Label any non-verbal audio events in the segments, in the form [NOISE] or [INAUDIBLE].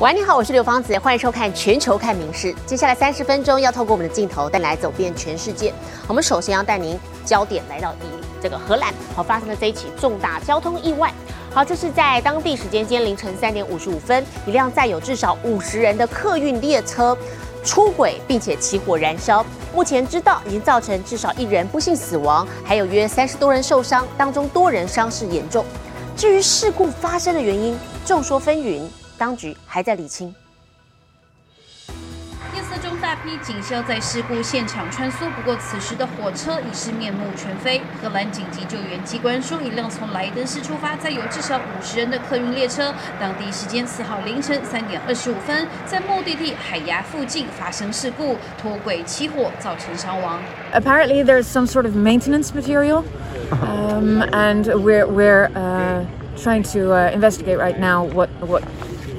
喂，你好，我是刘芳子，欢迎收看《全球看名事》。接下来三十分钟要透过我们的镜头带来走遍全世界。我们首先要带您焦点来到以这个荷兰，好发生了这一起重大交通意外。好，这是在当地时间今天凌晨三点五十五分，一辆载有至少五十人的客运列车出轨，并且起火燃烧。目前知道已经造成至少一人不幸死亡，还有约三十多人受伤，当中多人伤势严重。至于事故发生的原因，众说纷纭。当局还在理清。夜色中，大批警消在事故现场穿梭。不过，此时的火车已是面目全非。荷兰紧急救援机关说，一辆从莱登市出发、载有至少五十人的客运列车，当地时间四号凌晨三点二十五分，在目的地海牙附近发生事故，脱轨起火，造成伤亡。Apparently, there's some sort of maintenance material, um, and we're we're uh, trying to uh, investigate right now what what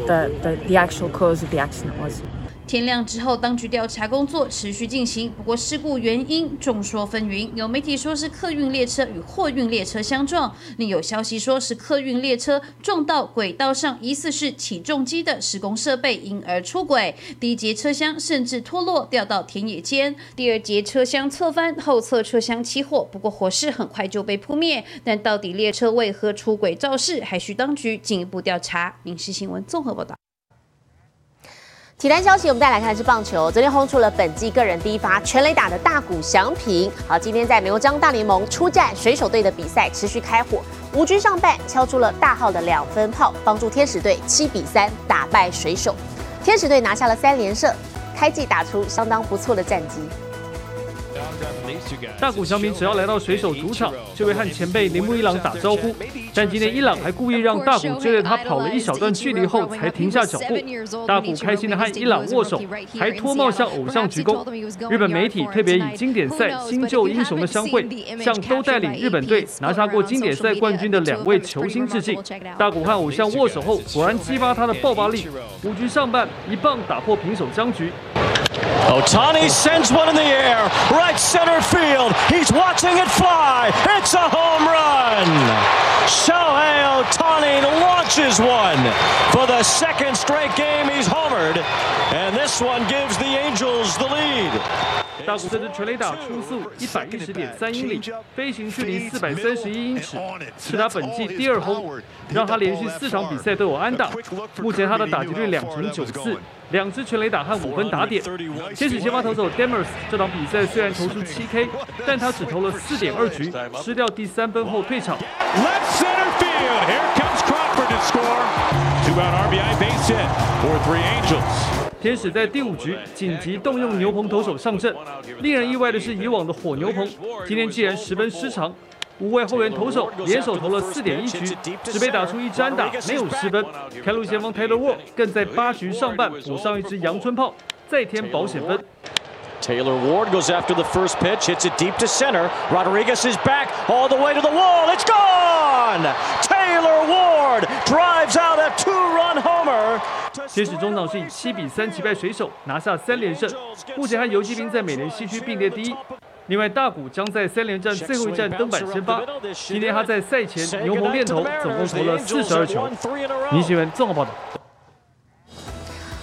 the, the, the actual cause of the accident was. 天亮之后，当局调查工作持续进行。不过，事故原因众说纷纭，有媒体说是客运列车与货运列车相撞，另有消息说是客运列车撞到轨道上疑似是起重机的施工设备，因而出轨。第一节车厢甚至脱落掉到田野间，第二节车厢侧翻，后侧车厢起火。不过火势很快就被扑灭。但到底列车为何出轨肇事，还需当局进一步调查。民事新闻综合报道。体坛消息，我们再来看的是棒球。昨天轰出了本季个人第一发全垒打的大谷翔平。好，今天在美国张大联盟出战水手队的比赛持续开火，五局上半敲出了大号的两分炮，帮助天使队七比三打败水手。天使队拿下了三连胜，开季打出相当不错的战绩。大谷翔平只要来到水手主场，就会和前辈铃木一朗打招呼。但今天一朗还故意让大谷追着他跑了一小段距离后才停下脚步。大谷开心的和一朗握手，还脱帽向偶像鞠躬。日本媒体特别以经典赛新旧英雄的相会，向都带领日本队拿下过经典赛冠军的两位球星致敬。大谷和偶像握手后，果然激发他的爆发力。五局上半，一棒打破平手僵局。Otani sends one in the air, right center field. He's watching it fly. It's a home run. Shohei Otani launches one. For the second straight game, he's homered. And this one gives the Angels the lead. 大谷这支全垒打初速一百一十点三英里，飞行距离四百三十一英尺，是他本季第二轰，让他连续四场比赛都有安打。目前他的打击率两成九四，两支全垒打和五分打点。天使先发投手 Demers 这场比赛虽然投出七 K，但他只投了四点二局，失掉第三分后退场。Left center field. Here comes Crawford to score. Two out RBI base hit for three Angels. 天使在第五局紧急动用牛棚投手上阵，令人意外的是，以往的火牛棚今天竟然十分失常。五位后援投手联手投了四点一局，只被打出一支安打，没有失分。开路先锋 Taylor Ward 更在八局上半补上一支阳春炮，再添保险分。Taylor Ward goes after the first pitch, hits it deep to center. Rodriguez is back all the way to the wall. It's gone! Taylor Ward drives out a two-run homer. 天使中场是以七比三击败水手，拿下三连胜。目前和游击兵在美联西区并列第一。另外，大谷将在三连战最后一战登板先发。今天他在赛前牛棚练投，总共投了四十二球。倪新闻综合报道。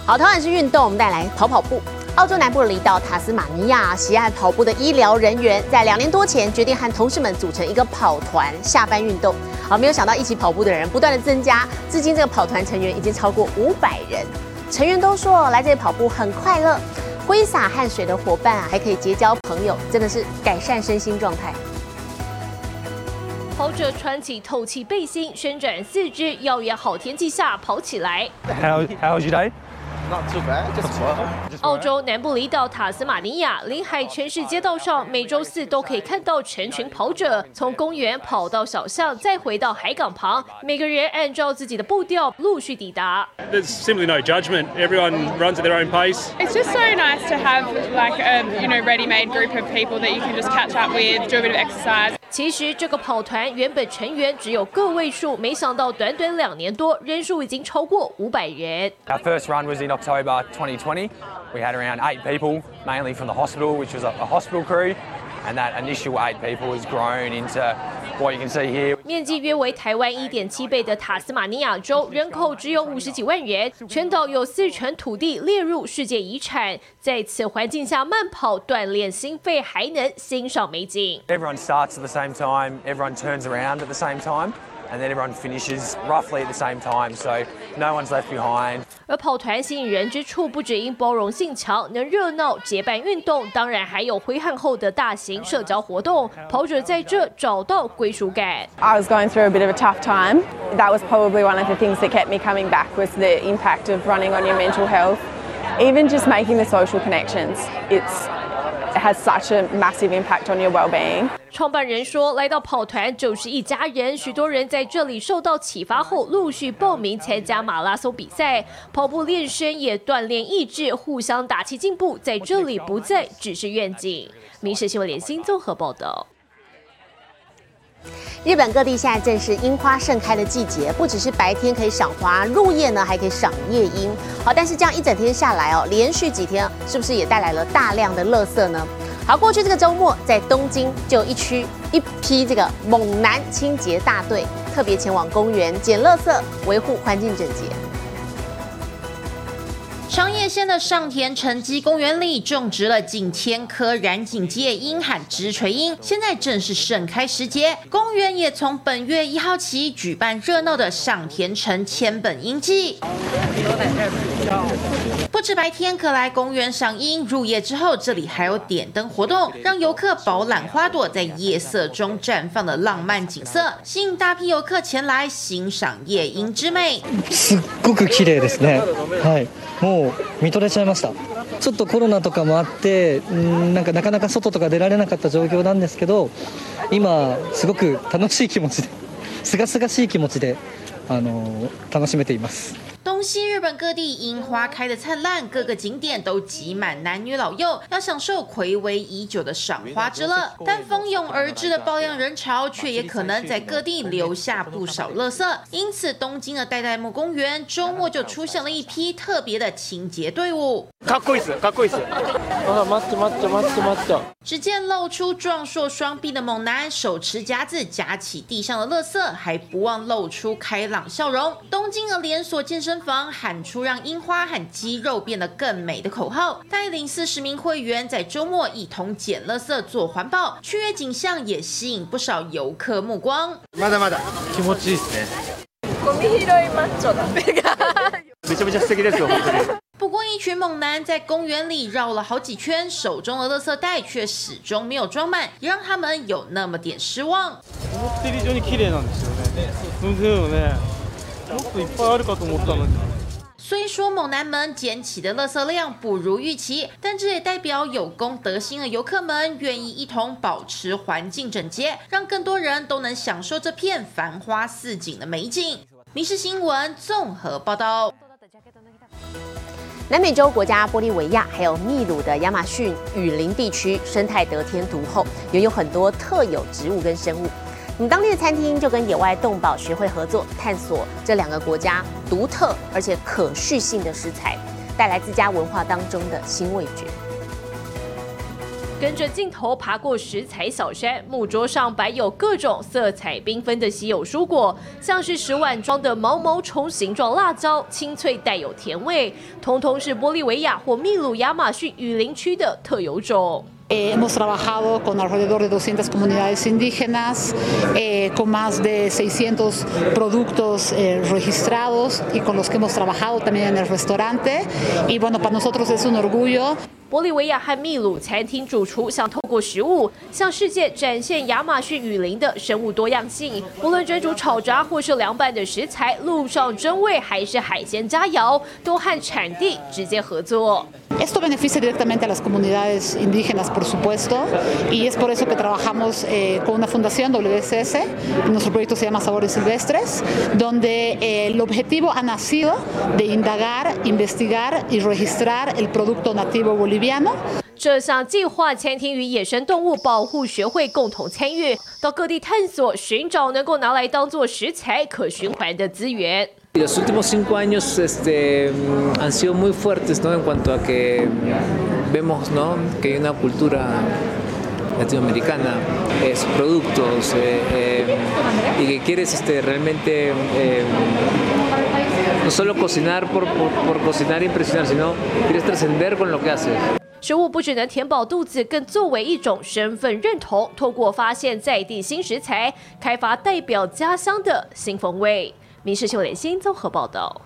好，同样是运动，我们带来跑跑步。澳洲南部的离岛塔斯马尼亚，喜爱跑步的医疗人员在两年多前决定和同事们组成一个跑团，下班运动。好，没有想到一起跑步的人不断的增加，至今这个跑团成员已经超过五百人。成员都说来这里跑步很快乐，挥洒汗水的伙伴啊，还可以结交朋友，真的是改善身心状态。跑者穿起透气背心，旋转四肢，耀眼好天气下跑起来。How how's your day? Not too bad, just work. 澳洲南部离岛塔斯马尼亚临海城市街道上，每周四都可以看到成群跑者从公园跑到小巷，再回到海港旁，每个人按照自己的步调陆续抵达。There's simply no judgment. Everyone runs at their own pace. It's just so nice to have like a you know ready-made group of people that you can just catch up with, do a bit of exercise. 其实这个跑团原本成员只有个位数，没想到短短两年多，人数已经超过五百人。Our first run was in October 2020. We had around eight people, mainly from the hospital, which was a, a hospital crew, and that initial eight people has grown into what you can see here. 面积约为台湾一点七倍的塔斯马尼亚州，人口只有五十几万人，全岛有四成土地列入世界遗产。在此环境下慢跑锻炼心肺，还能欣赏美景。Everyone starts at the same time, everyone turns around at the same time, and then everyone finishes roughly at the same time, so no one's left behind. 而跑团吸引人之处，不只因包容性强，能热闹结伴运动，当然还有挥汗后的大型社交活动。跑者在这找到归属感。 I was going through a bit of a tough time. That was probably one of the things that kept me coming back was the impact of running on your mental health. Even just making the social connections, it's it has such a massive impact on your well-being. 创办人说，来到跑团就是一家人，许多人在这里受到启发后，陆续报名参加马拉松比赛，跑步练身也锻炼意志，互相打气进步，在这里不再只是愿景。民事新闻联新综合报道。日本各地现在正是樱花盛开的季节，不只是白天可以赏花，入夜呢还可以赏夜樱。好，但是这样一整天下来哦，连续几天是不是也带来了大量的垃圾呢？好，过去这个周末在东京就一区一批这个猛男清洁大队特别前往公园捡垃圾，维护环境整洁。长野县的上田城基公园里种植了近千棵染井芥樱和直垂樱，现在正是盛开时节。公园也从本月一号起举办热闹的上田城千本樱季。不止白天可来公园赏樱，入夜之后这里还有点灯活动，让游客饱览花朵在夜色中绽放的浪漫景色，吸引大批游客前来欣赏夜樱之美。[LAUGHS] すっごく綺麗ですね。はい。 もう見とれちゃいました。ちょっとコロナとかもあって、んなんかなかなか外とか出られなかった状況なんですけど、今すごく楽しい気持ちで、すがすがしい気持ちで、あの楽しめています。东西日本各地樱花开得灿烂，各个景点都挤满男女老幼，要享受暌违已久的赏花之乐。但蜂拥而至的爆量人潮，却也可能在各地留下不少垃圾。因此，东京的代代木公园周末就出现了一批特别的清洁队伍。かっこいいっすかっこいいっすあ待って待って待って待って只见露出壮硕双臂的猛男，手持夹子夹起地上的垃圾，还不忘露出开朗笑容。东京的连锁健身 [LAUGHS] 房喊出让樱花和肌肉变得更美的口号，带领四十名会员在周末一同捡垃圾做环保，雀跃景象也吸引不少游客目光。まだまだ気持ちいいっすねゴミ拾い[LAUGHS] マッチョだ。めちゃめちゃ素敵ですよ本当に不过，一群猛男在公园里绕了好几圈，手中的垃圾袋却始终没有装满，也让他们有那么点失望。 思ってる以上に綺麗なんですよね本当よねもっといっぱいあるかと思ったのに虽说猛男们捡起的垃圾量不如预期，但这也代表有公德心的游客们愿意一同保持环境整洁，让更多人都能享受这片繁花似锦的美景。民事新闻综合报道。南美洲国家玻利维亚还有秘鲁的亚马逊雨林地区生态得天独厚，拥有很多特有植物跟生物。 我们当地的餐厅就跟野外动保学会合作，探索这两个国家独特而且可续性的食材，带来自家文化当中的新味觉。跟着镜头爬过食材小山，木桌上摆有各种色彩缤纷的稀有蔬果，像是十碗装的毛毛虫形状辣椒，清脆带有甜味，通通是玻利维亚或秘鲁亚马逊雨林区的特有种。Eh, hemos trabajado con alrededor de 200 comunidades indígenas, eh, con más de 600 productos eh, registrados y con los que hemos trabajado también en el restaurante. Y bueno, para nosotros es un orgullo. 玻利维亚和秘鲁餐厅主厨想透过食物向世界展现亚马逊雨林的生物多样性。无论蒸煮、炒炸或是凉拌的食材，路上真味还是海鲜佳肴，都和产地直接合作。Esto beneficia directamente a las comunidades indígenas, por supuesto, y es por eso que trabajamos eh, con una fundación WSS. Nuestro proyecto se llama Sabores Silvestres, donde eh, el objetivo ha nacido de indagar, investigar y registrar el producto nativo boliviano. 这项计划，餐厅与野生动物保护学会共同参与，到各地探索，寻找能够拿来当做食材可循环的资源。Los últimos cinco años este, han sido muy fuertes ¿no? en cuanto a que vemos ¿no? que hay una cultura latinoamericana, eh, sus productos, eh, eh, y que quieres este, realmente eh, no solo cocinar por, por, por cocinar e impresionar, sino quieres trascender con lo que haces. 食物不只能填饱肚子，更作为一种身份认同。透过发现在地新食材，开发代表家乡的新风味。民事秀连新综合报道。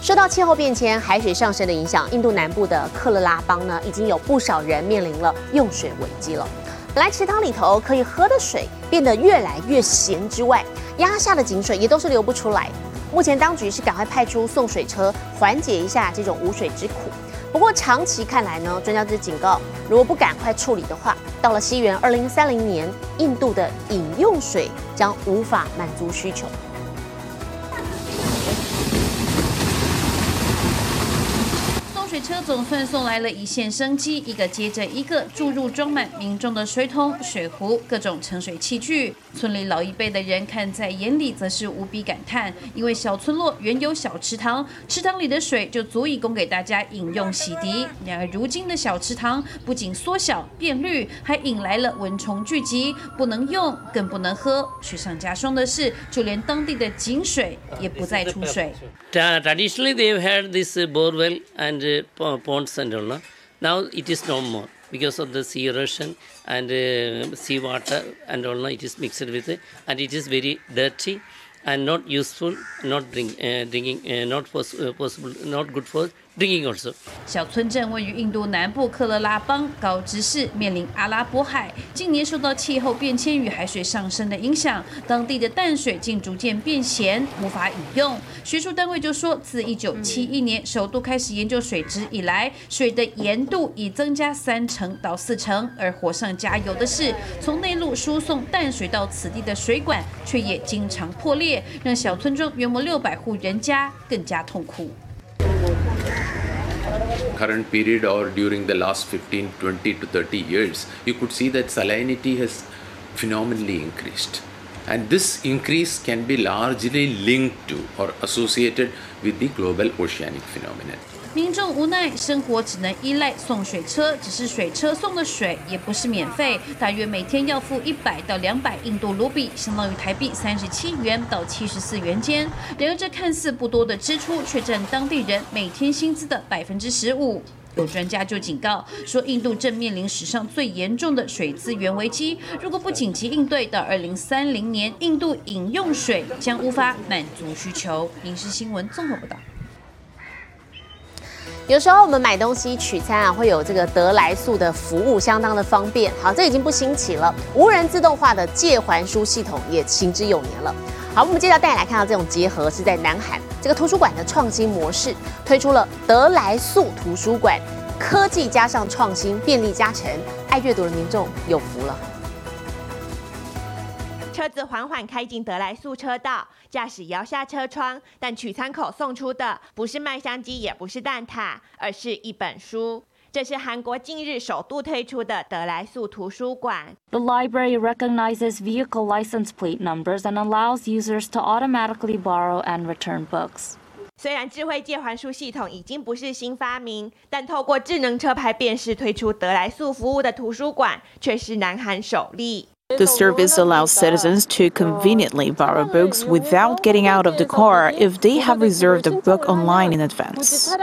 受到气候变迁、海水上升的影响，印度南部的克勒拉邦呢，已经有不少人面临了用水危机了。本来池塘里头可以喝的水变得越来越咸之外，压下的井水也都是流不出来。目前当局是赶快派出送水车，缓解一下这种无水之苦。不过长期看来呢，专家就警告，如果不赶快处理的话，到了西元二零三零年，印度的饮用水将无法满足需求。车总算送来了一线生机，一个接着一个注入装满民众的水桶、水壶、各种盛水器具。村里老一辈的人看在眼里，则是无比感叹，因为小村落原有小池塘，池塘里的水就足以供给大家饮用洗涤。然而如今的小池塘不仅缩小变绿，还引来了蚊虫聚集，不能用，更不能喝。雪上加霜的是，就连当地的井水也不再出水。Traditionally, they've had this borewell and ponds and all. No? Now it is no more because of the sea erosion and uh, sea water and all. It is mixed with it and it is very dirty and not useful, not drink, uh, drinking, uh, not pos- possible, not good for drinking also. 小村镇位于印度南部克勒拉邦高知市，面临阿拉伯海。近年受到气候变迁与海水上升的影响，当地的淡水竟逐渐变咸，无法饮用。学术单位就说，自1971年首度开始研究水质以来，水的盐度已增加三成到四成。而火上加油的是，从内陆输送淡水到此地的水管却也经常破裂，让小村庄约莫六百户人家更加痛苦。Current period or during the last 15, 20 to 30 years, you could see that salinity has phenomenally increased. And this increase can be largely linked to or associated with the global oceanic phenomenon. 民众无奈，生活只能依赖送水车。只是水车送的水也不是免费，大约每天要付一百到两百印度卢比，相当于台币三十七元到七十四元间。然而，这看似不多的支出，却占当地人每天薪资的百分之十五。有专家就警告说，印度正面临史上最严重的水资源危机。如果不紧急应对，到二零三零年，印度饮用水将无法满足需求。影视新闻综合报道。有时候我们买东西取餐啊，会有这个得来速的服务，相当的方便。好，这已经不新奇了。无人自动化的借还书系统也行之有年了。好，我们接着带你来看到这种结合是在南韩这个图书馆的创新模式，推出了得来速图书馆，科技加上创新，便利加成，爱阅读的民众有福了。车子缓缓开进德莱速车道，驾驶摇下车窗，但取餐口送出的不是麦香鸡，也不是蛋挞，而是一本书。这是韩国近日首度推出的德莱速图书馆。The library recognizes vehicle license plate numbers and allows users to automatically borrow and return books. 虽然智慧借还书系统已经不是新发明，但透过智能车牌辨识推出德莱速服务的图书馆却是南韩首例。The service allows citizens to conveniently borrow books without getting out of the car if they have reserved a book online in advance.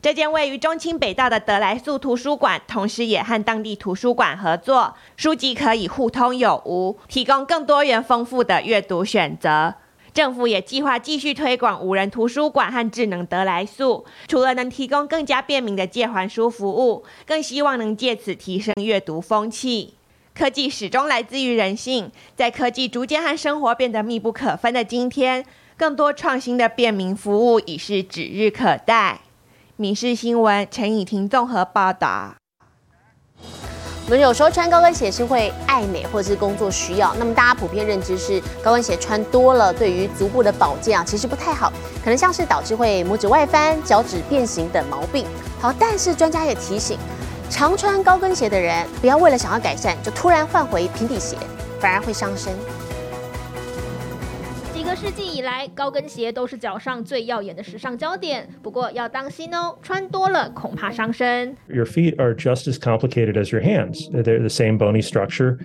这间位于中清北道的德莱素图书馆，同时也和当地图书馆合作，书籍可以互通有无，提供更多元丰富的阅读选择。政府也计划继续推广无人图书馆和智能德莱速，除了能提供更加便民的借还书服务，更希望能借此提升阅读风气。科技始终来自于人性，在科技逐渐和生活变得密不可分的今天，更多创新的便民服务已是指日可待。民事新闻陈以婷综合报道。我们有时候穿高跟鞋是会爱美或是工作需要，那么大家普遍认知是高跟鞋穿多了对于足部的保健啊其实不太好，可能像是导致会拇指外翻、脚趾变形等毛病。好，但是专家也提醒，常穿高跟鞋的人不要为了想要改善就突然换回平底鞋，反而会伤身。几个世纪以来，高跟鞋都是脚上最耀眼的时尚焦点。不过要当心哦，穿多了恐怕伤身。Your feet are just as complicated as your hands. They're the same bony structure,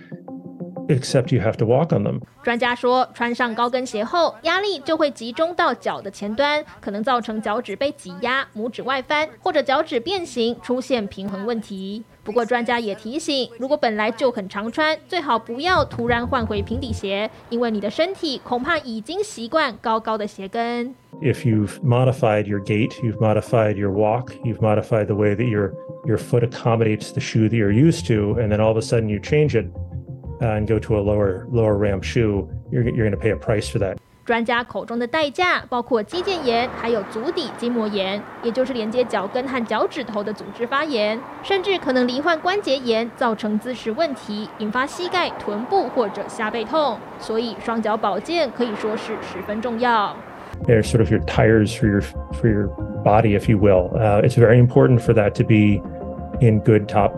except you have to walk on them. 专家说，穿上高跟鞋后，压力就会集中到脚的前端，可能造成脚趾被挤压、拇指外翻，或者脚趾变形，出现平衡问题。不过，专家也提醒，如果本来就很常穿，最好不要突然换回平底鞋，因为你的身体恐怕已经习惯高高的鞋跟。 If you've modified your gait, you've modified your walk, you've modified the way that your your foot accommodates the shoe that you're used to, and then all of a sudden you change it uh, And go to a lower lower ram shoe, you're you're going to pay a price for that. 专家口中的代价包括肌腱炎，还有足底筋膜炎，也就是连接脚跟和脚趾头的组织发炎，甚至可能罹患关节炎，造成姿势问题，引发膝盖、臀部或者下背痛。所以双脚保健可以说是十分重要。They're sort of your tires for your for your body, if you will. Uh, it's very important for that to be in good top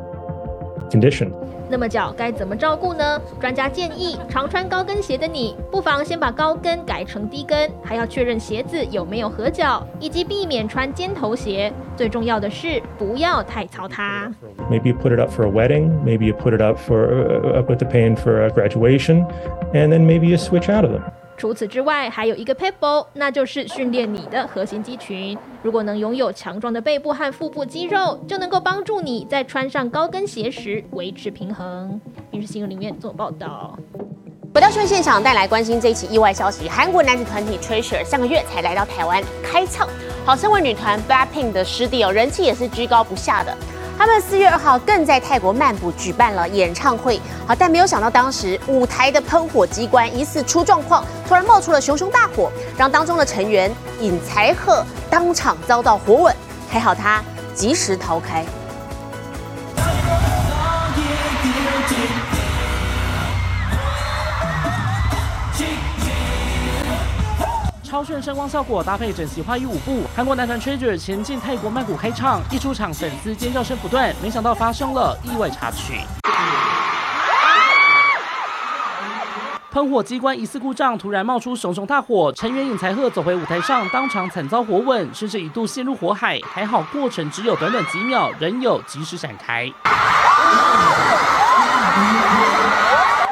condition. 那么脚该怎么照顾呢？专家建议，常穿高跟鞋的你，不妨先把高跟改成低跟，还要确认鞋子有没有合脚，以及避免穿尖头鞋。最重要的是，不要太操它。Maybe you put it up for a wedding. Maybe you put it up for uh, up with the pain for a graduation, and then maybe you switch out of them. 除此之外，还有一个 p e b b l e 那就是训练你的核心肌群。如果能拥有强壮的背部和腹部肌肉，就能够帮助你在穿上高跟鞋时维持平衡。民事新闻里面做报道。回到新闻现场，带来关心这一起意外消息：韩国男子团体 Treasure 上个月才来到台湾开唱，好，身为女团 Blackpink 的师弟哦，人气也是居高不下的。他们四月二号更在泰国曼谷举办了演唱会，好，但没有想到当时舞台的喷火机关疑似出状况，突然冒出了熊熊大火，让当中的成员尹才赫当场遭到火吻，还好他及时逃开。超炫声光效果搭配整齐花衣舞步，韩国男团 Treasure 前进泰国曼谷开唱，一出场粉丝尖叫声不断，没想到发生了意外插曲。喷火机关疑似故障，突然冒出熊熊大火，成员尹才赫走回舞台上，当场惨遭火吻，甚至一度陷入火海，还好过程只有短短几秒，仍有及时闪开。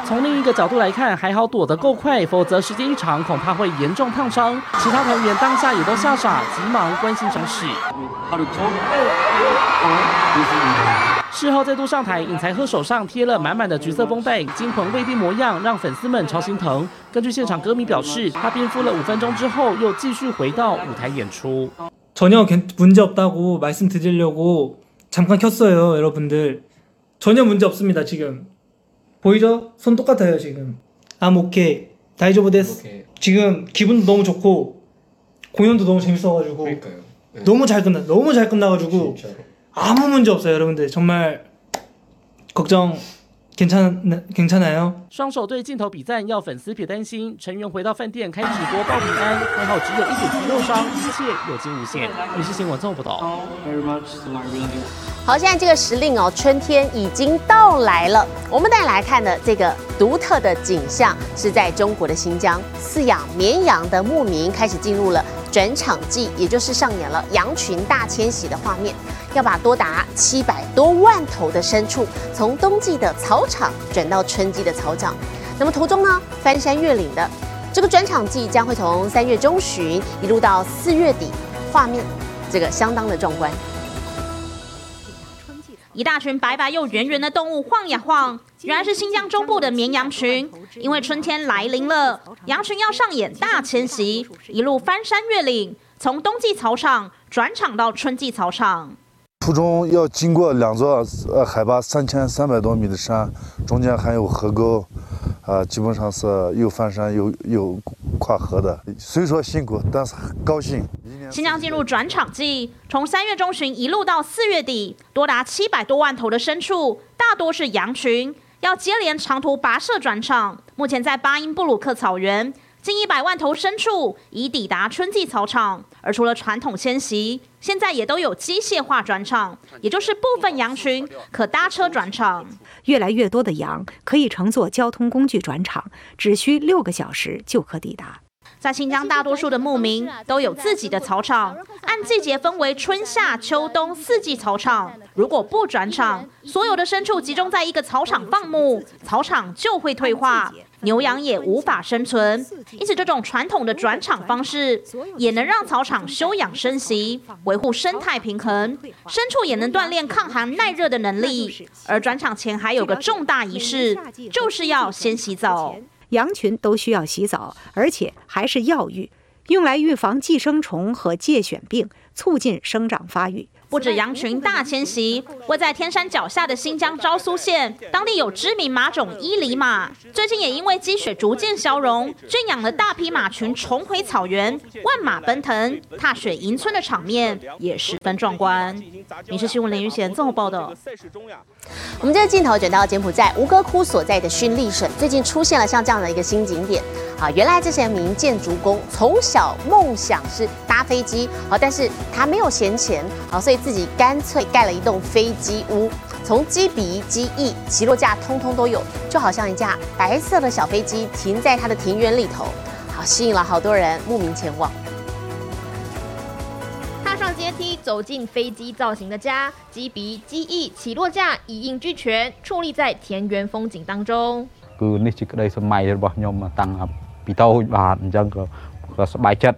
从另一个角度来看，还好躲得够快，否则时间一长，恐怕会严重烫伤。其他团员当下也都吓傻，急忙关心伤势。事后再度上台，尹才赫手上贴了满满的橘色绷带，惊魂未定模样，让粉丝们超心疼。根据现场歌迷表示，他冰敷了五分钟之后，又继续回到舞台演出。 전혀 괜- 문제 없다고 말씀드리려고 잠깐 켰어요, 여러분들. 전혀 문제 없습니다, 지금. 보이죠? 손 똑같아요, 지금. 암 오케이. 다이조브 데스. 지금 기분도 너무 좋고 공연도 너무 재밌어가지고 너무 잘 끝나, 너무 잘 끝나가지고 아무 문제 없어요, 여러분들. 정말 걱정 괜찮 괜찮아요. 双手对镜头比赞，要粉丝别担心。成员回到饭店开直播报平安，还好只有一点皮肉伤，一切有惊无险。民事新闻综合报道。好，现在这个时令哦，春天已经到来了。我们带来看的这个独特的景象，是在中国的新疆饲养绵羊的牧民开始进入了 转场季，也就是上演了羊群大迁徙的画面，要把多达七百多万头的牲畜从冬季的草场转到春季的草场。那么途中呢，翻山越岭的这个转场季将会从三月中旬一路到四月底，画面这个相当的壮观。一大群白白又圆圆的动物晃呀晃，原来是新疆中部的绵羊群。因为春天来临了，羊群要上演大迁徙，一路翻山越岭，从冬季草场转场到春季草场。途中要经过两座呃海拔三千三百多米的山，中间还有河沟，啊、基本上是又翻山又又跨河的。虽说辛苦，但是很高兴。新疆进入转场季，从三月中旬一路到四月底，多达七百多万头的牲畜，大多是羊群，要接连长途跋涉转场。目前在巴音布鲁克草原，近一百万头牲畜已抵达春季草场。而除了传统迁徙，现在也都有机械化转场，也就是部分羊群可搭车转场。越来越多的羊可以乘坐交通工具转场，只需六个小时就可抵达。在新疆，大多数的牧民都有自己的草场，按季节分为春夏秋冬四季草场。如果不转场，所有的牲畜集中在一个草场放牧，草场就会退化，牛羊也无法生存。因此，这种传统的转场方式也能让草场休养生息，维护生态平衡，牲畜也能锻炼抗寒耐热的能力。而转场前还有个重大仪式，就是要先洗澡。羊群都需要洗澡，而且还是药浴，用来预防寄生虫和疥癣病，促进生长发育。不止羊群大迁徙，位在天山脚下的新疆昭苏县，当地有知名马种伊犁马，最近也因为积雪逐渐消融，圈养了大批马群重回草原，万马奔腾，踏雪迎春的场面也十分壮观。民事新闻林玉贤综合报道。我们这个镜头转到柬埔寨吴哥窟所在的勋利省，最近出现了像这样的一个新景点。啊，原来这是一名建筑工，从小梦想是搭飞机，好，但是他没有闲钱，好，所以自己干脆盖了一栋飞机屋，从机鼻、机翼、起落架通通都有，就好像一架白色的小飞机停在他的庭院里头，好，吸引了好多人慕名前往。踏上阶梯，走进飞机造型的家，机鼻、机翼、起落架一应俱全，矗立在田园风景当中。គឺនេះជាក្តីសម័យរបស់ខ្ញុំតាំងពីតូចបាទអញ្ចឹងក៏ក៏សប្បាយចិត្ត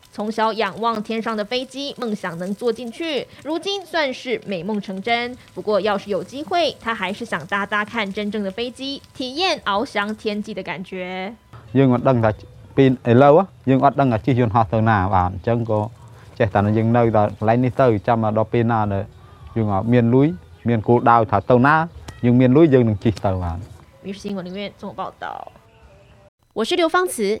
从小仰望天上的飞机，梦想能坐进去，如今算是美梦成真。不过，要是有机会，他还是想搭搭看真正的飞机，体验翱翔天际的感觉。យើងអត់ដឹងថាពីឥឡូវយើងអត់ដឹងថាជិះយន្តហោះទៅណាបាទអញ្ចឹងក៏ចេះតែយើងនៅដល់កន្លែងនេះទៅចាំដល់ពេលណាយើងមានលុយមានគោលដៅថាទៅណាយើងមានលុយយើងនឹងជិះទៅបាទ民事新闻里面综合报道。我是刘芳慈。